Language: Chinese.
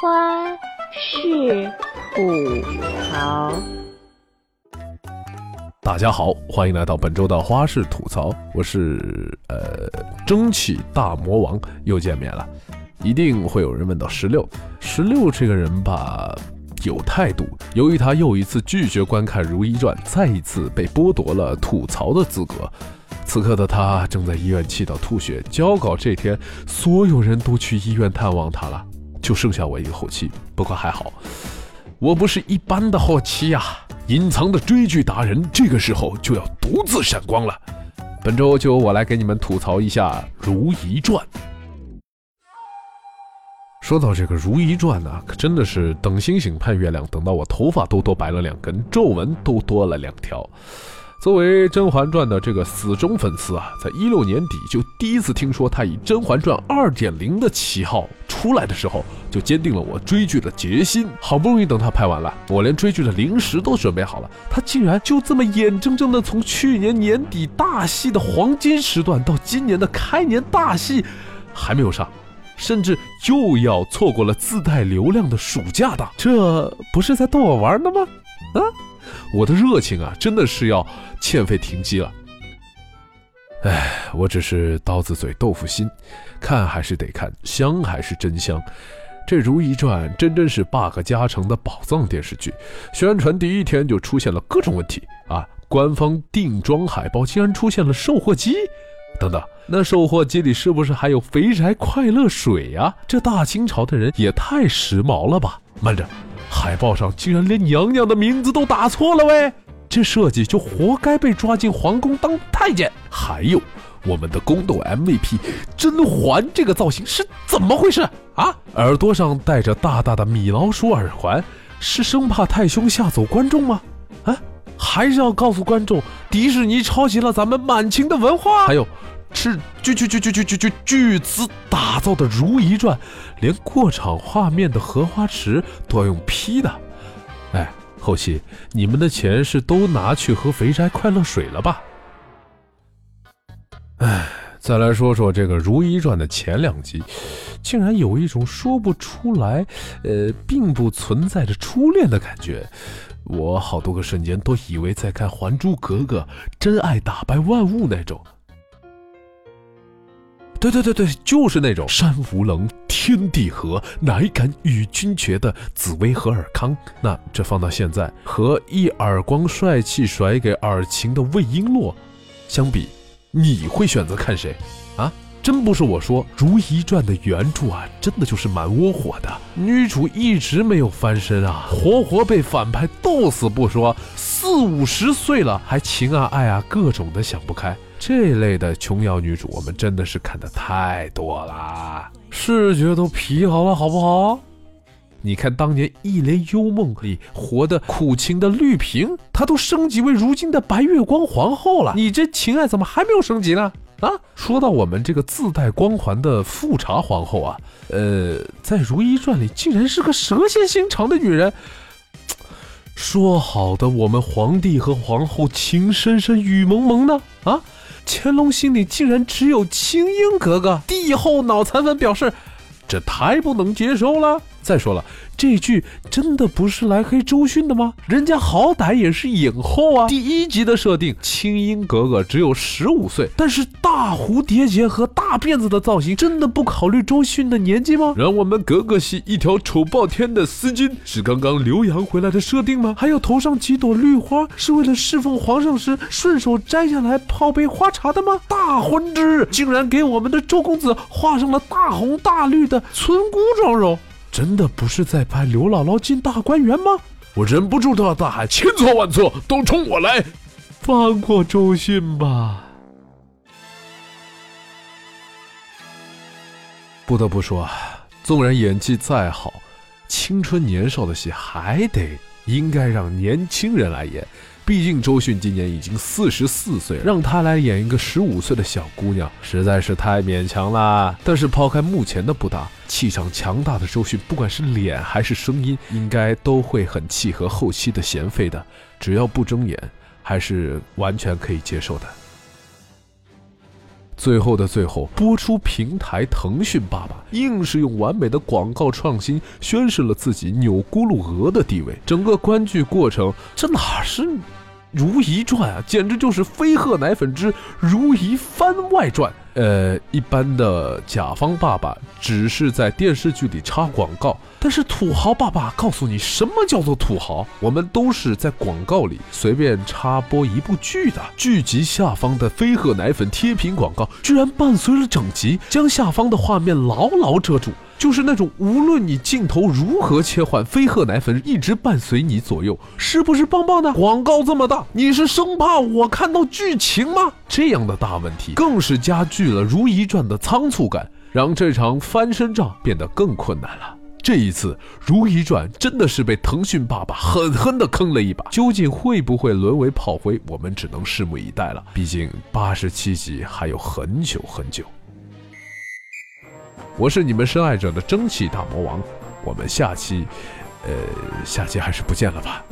花式吐槽。大家好，欢迎来到本周的花式吐槽，我是呃蒸汽大魔王，又见面了。一定会有人问到十六，十六这个人吧，有态度。由于他又一次拒绝观看《如懿传》，再一次被剥夺了吐槽的资格。此刻的他正在医院气到吐血。交稿这天，所有人都去医院探望他了，就剩下我一个后期。不过还好，我不是一般的后期呀。隐藏的追剧达人，这个时候就要独自闪光了。本周就由我来给你们吐槽一下《如懿传》。说到这个《如懿传》呢，可真的是等星星盼月亮，等到我头发都多白了两根，皱纹都多了两条。作为《甄嬛传》的这个死忠粉丝啊，在一六年底就第一次听说他以《甄嬛传二点零》的旗号出来的时候，就坚定了我追剧的决心。好不容易等他拍完了，我连追剧的零食都准备好了，他竟然就这么眼睁睁的从去年年底大戏的黄金时段到今年的开年大戏还没有上，甚至又要错过了自带流量的暑假档，这不是在逗我玩呢吗？啊！我的热情啊，真的是要欠费停机了。哎，我只是刀子嘴豆腐心，看还是得看，香还是真香。这《如懿传》真真是 bug 加成的宝藏电视剧，宣传第一天就出现了各种问题啊！官方定妆海报竟然出现了售货机，等等，那售货机里是不是还有肥宅快乐水呀？这大清朝的人也太时髦了吧！慢着。海报上竟然连娘娘的名字都打错了喂！这设计就活该被抓进皇宫当太监。还有我们的宫斗 MVP 甄嬛这个造型是怎么回事啊？耳朵上戴着大大的米老鼠耳环，是生怕太凶吓走观众吗？啊，还是要告诉观众迪士尼抄袭了咱们满清的文化？还有。是巨巨巨巨巨巨巨巨资打造的《如懿传》，连过场画面的荷花池都要用 P 的。哎，后期你们的钱是都拿去喝肥宅快乐水了吧？哎，再来说说这个《如懿传》的前两集，竟然有一种说不出来，呃，并不存在着初恋的感觉。我好多个瞬间都以为在看《还珠格格》，真爱打败万物那种。对对对对，就是那种山无棱，天地合，乃敢与君绝的紫薇和尔康。那这放到现在，和一耳光帅气甩给尔晴的魏璎珞相比，你会选择看谁？啊，真不是我说，《如懿传》的原著啊，真的就是蛮窝火的。女主一直没有翻身啊，活活被反派斗死不说，四五十岁了还情啊爱啊各种的想不开。这类的琼瑶女主，我们真的是看的太多了，视觉都疲劳了，好不好？你看当年《一帘幽梦》里活的苦情的绿萍，她都升级为如今的白月光皇后了，你这情爱怎么还没有升级呢？啊，说到我们这个自带光环的富察皇后啊，呃，在《如懿传》里竟然是个蛇蝎心肠的女人。说好的我们皇帝和皇后情深深雨蒙蒙呢？啊？乾隆心里竟然只有青樱格格，帝后脑残粉表示，这太不能接受了。再说了。这句真的不是来黑周迅的吗？人家好歹也是影后啊！第一集的设定，清音格格只有十五岁，但是大蝴蝶结和大辫子的造型，真的不考虑周迅的年纪吗？让我们格格系一条丑爆天的丝巾，是刚刚留洋回来的设定吗？还有头上几朵绿花，是为了侍奉皇上时顺手摘下来泡杯花茶的吗？大婚之日竟然给我们的周公子画上了大红大绿的村姑妆容。真的不是在拍刘姥姥进大观园吗？我忍不住都要大喊：千错万错，都冲我来！放过周迅吧！不得不说，纵然演技再好，青春年少的戏还得应该让年轻人来演。毕竟周迅今年已经四十四岁，让她来演一个十五岁的小姑娘，实在是太勉强了。但是抛开目前的不搭，气场强大的周迅，不管是脸还是声音，应该都会很契合后期的贤妃的。只要不睁眼，还是完全可以接受的。最后的最后，播出平台腾讯爸爸硬是用完美的广告创新宣示了自己钮咕噜鹅的地位。整个观剧过程，这哪是《如懿传》啊，简直就是《飞鹤奶粉之如懿番外传》。呃，一般的甲方爸爸只是在电视剧里插广告，但是土豪爸爸告诉你什么叫做土豪，我们都是在广告里随便插播一部剧的。剧集下方的飞鹤奶粉贴屏广告，居然伴随了整集，将下方的画面牢牢遮住。就是那种无论你镜头如何切换，飞鹤奶粉一直伴随你左右，是不是棒棒的？广告这么大，你是生怕我看到剧情吗？这样的大问题，更是加剧了《如懿传》的仓促感，让这场翻身仗变得更困难了。这一次，《如懿传》真的是被腾讯爸爸狠狠地坑了一把，究竟会不会沦为炮灰，我们只能拭目以待了。毕竟八十七集还有很久很久。我是你们深爱者的蒸汽大魔王，我们下期，呃，下期还是不见了吧。